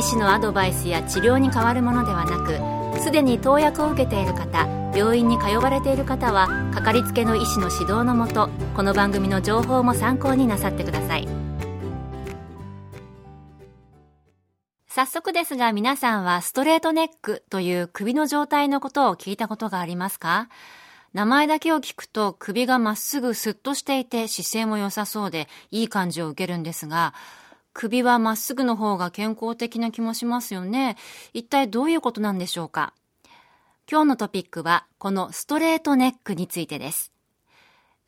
医師のアドバイスや治療に変わるものではなくすでに投薬を受けている方病院に通われている方はかかりつけの医師の指導のもとこの番組の情報も参考になさってください。早速ですが皆さんはストレートネックという首の状態のことを聞いたことがありますか？名前だけを聞くと首がまっすぐスッとしていて姿勢も良さそうでいい感じを受けるんですが首はまっすぐの方が健康的な気もしますよね。一体どういうことなんでしょうか？今日のトピックはこのストレートネックについてです。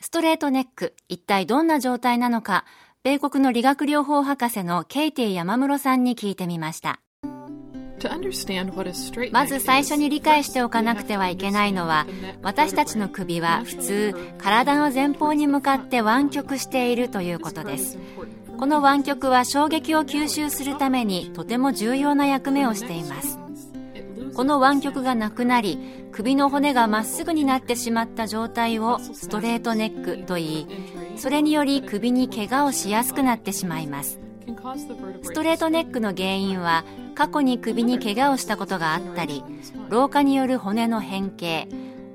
ストレートネック、一体どんな状態なのか、米国の理学療法博士のケイティ山室さんに聞いてみました。まず最初に理解しておかなくてはいけないのは私たちの首は普通体の前方に向かって湾曲しているということですこの湾曲は衝撃を吸収するためにとても重要な役目をしています。この湾曲がなくなり首の骨がまっすぐになってしまった状態をストレートネックといいそれにより首に怪我をしやすくなってしまいます。ストレートネックの原因は過去に首に怪我をしたことがあったり老化による骨の変形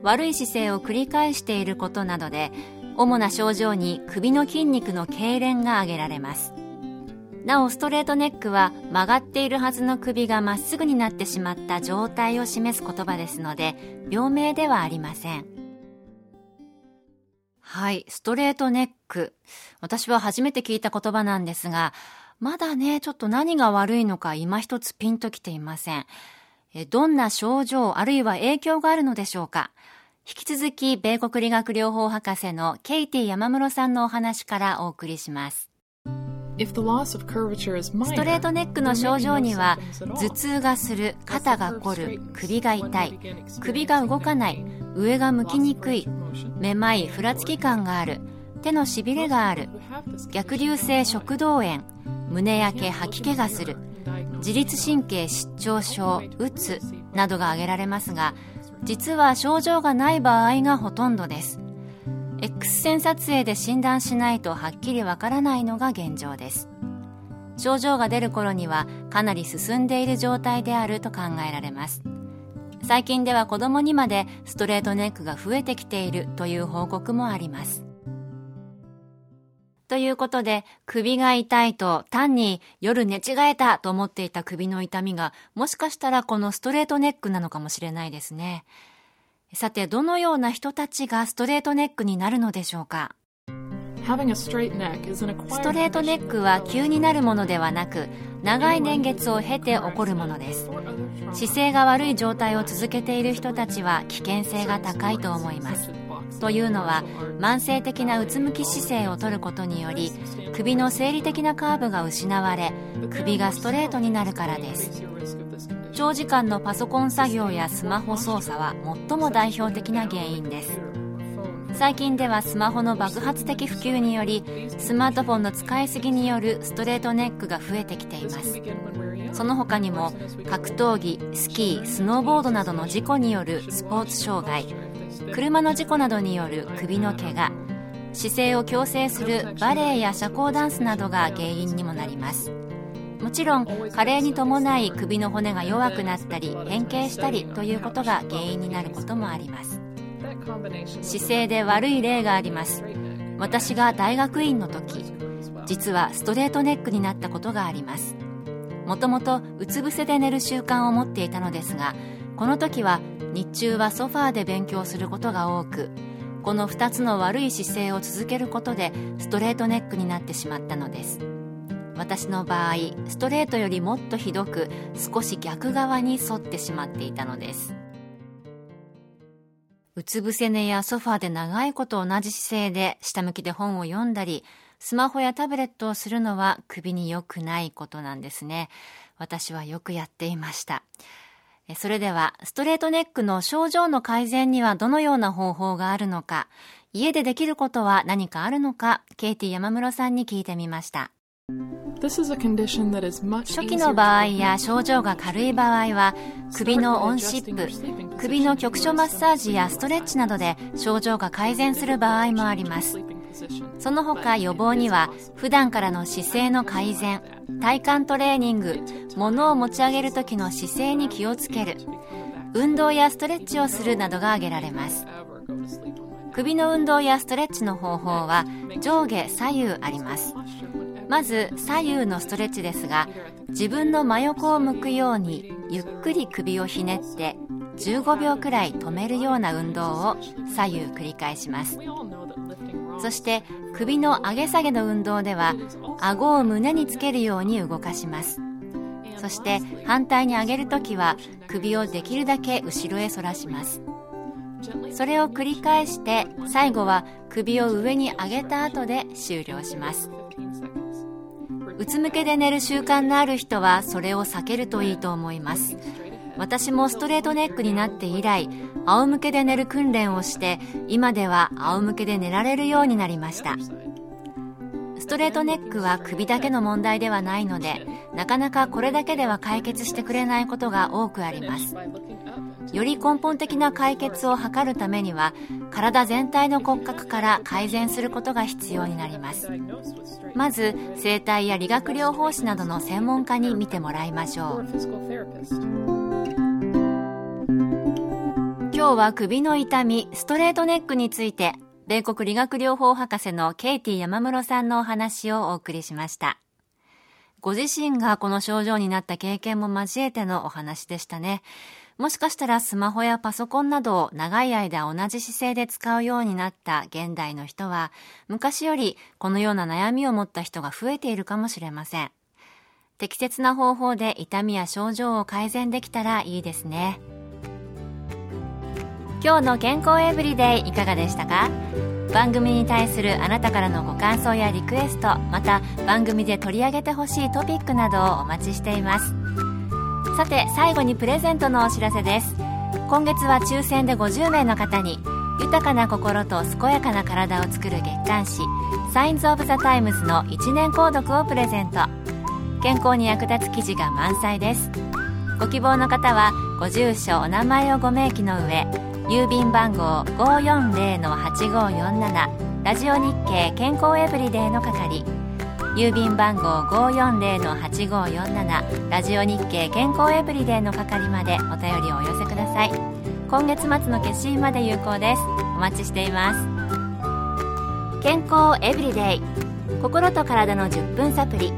悪い姿勢を繰り返していることなどで主な症状に首の筋肉の痙攣が挙げられます。なおストレートネックは曲がっているはずの首がまっすぐになってしまった状態を示す言葉ですので病名ではありません。はいストレートネック。私は初めて聞いた言葉なんですがまだねちょっと何が悪いのか今一つピンときていません。どんな症状あるいは影響があるのでしょうか？引き続き、米国理学療法博士のケイティ山室さんのお話からお送りします。ストレートネックの症状には頭痛がする肩が凝る首が痛い首が動かない上が向きにくいめまいふらつき感がある手のしびれがある逆流性食道炎胸焼け吐き気がする自律神経失調症うつなどが挙げられますが実は症状がない場合がほとんどです。X 線撮影で診断しないとはっきりわからないのが現状です。症状が出る頃にはかなり進んでいる状態であると考えられます。最近では子供にまでストレートネックが増えてきているという報告もあります。ということで、首が痛いと単に夜寝違えたと思っていた首の痛みが、もしかしたらこのストレートネックなのかもしれないですね。さて、どのような人たちがストレートネックになるのでしょうか？ストレートネックは急になるものではなく長い年月を経て起こるものです。姿勢が悪い状態を続けている人たちは危険性が高いと思います。というのは慢性的なうつむき姿勢をとることにより首の生理的なカーブが失われ首がストレートになるからです。長時間のパソコン作業やスマホ操作は最も代表的な原因です最近ではスマホの爆発的普及によりスマートフォンの使いすぎによるストレートネックが増えてきています。その他にも格闘技スキースノーボードなどの事故によるスポーツ障害車の事故などによる首の怪我姿勢を矯正するバレエや社交ダンスなどが原因にもなります。もちろん加齢に伴い首の骨が弱くなったり変形したりということが原因になることもあります。姿勢で悪い例があります。私が大学院の時実はストレートネックになったことがあります。もともとうつ伏せで寝る習慣を持っていたのですがこの時は日中はソファーで勉強することが多くこの2つの悪い姿勢を続けることでストレートネックになってしまったのです。私の場合ストレートよりもっとひどく少し逆側に反ってしまっていたのですうつ伏せ寝やソファーで長いこと同じ姿勢で下向きで本を読んだりスマホやタブレットをするのは首に良くないことなんですね。私はよくやっていました。それではストレートネックの症状の改善にはどのような方法があるのか家でできることは何かあるのかケイティ山室さんに聞いてみました。初期の場合や症状が軽い場合は首のオンシップ首の局所マッサージやストレッチなどで症状が改善する場合もあります。その他予防には普段からの姿勢の改善体幹トレーニング物を持ち上げる時の姿勢に気をつける運動やストレッチをするなどが挙げられます。首の運動やストレッチの方法は上下左右ありますまず左右のストレッチですが自分の真横を向くようにゆっくり首をひねって15秒くらい止めるような運動を左右繰り返します。そして首の上げ下げの運動では顎を胸につけるように動かします。そして反対に上げるときは首をできるだけ後ろへ反らします。それを繰り返して最後は首を上に上げた後で終了します。うつむけで寝る習慣のある人はそれを避けるといいと思います。私もストレートネックになって以来仰向けで寝る訓練をして今では仰向けで寝られるようになりました。ストレートネックは首だけの問題ではないのでなかなかこれだけでは解決してくれないことが多くあります。より根本的な解決を図るためには体全体の骨格から改善することが必要になります。まず整体や理学療法士などの専門家に見てもらいましょう。今日は首の痛みストレートネックについて米国理学療法博士のケイティ山室さんのお話をお送りしました。ご自身がこの症状になった経験も交えてのお話でしたね。もしかしたらスマホやパソコンなどを長い間同じ姿勢で使うようになった現代の人は、昔よりこのような悩みを持った人が増えているかもしれません。適切な方法で痛みや症状を改善できたらいいですね。今日の健康エブリデイいかがでしたか？番組に対するあなたからのご感想やリクエストまた番組で取り上げてほしいトピックなどをお待ちしていますさて最後にプレゼントのお知らせです。今月は抽選で50名の方に豊かな心と健やかな体を作る月刊誌サインズ・オブ・ザ・タイムズの1年購読をプレゼント。健康に役立つ記事が満載です。ご希望の方はご住所お名前をご明記の上郵便番号540-8547ラジオ日経健康エブリデイの係。郵便番号540-8547ラジオ日経健康エブリデイの係までお便りをお寄せください。今月末の決心まで有効です。お待ちしています。健康エブリデイ心と体の10分サプリ。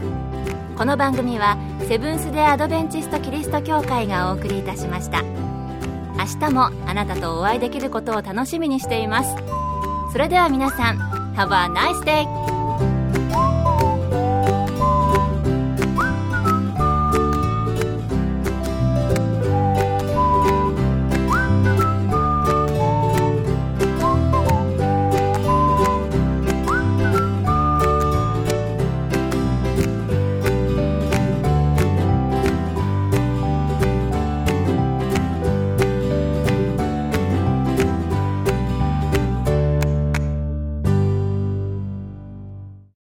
この番組はセブンス・デ・アドベンチスト・キリスト教会がお送りいたしました。明日もあなたとお会いできることを楽しみにしています。それでは皆さん Have a nice day!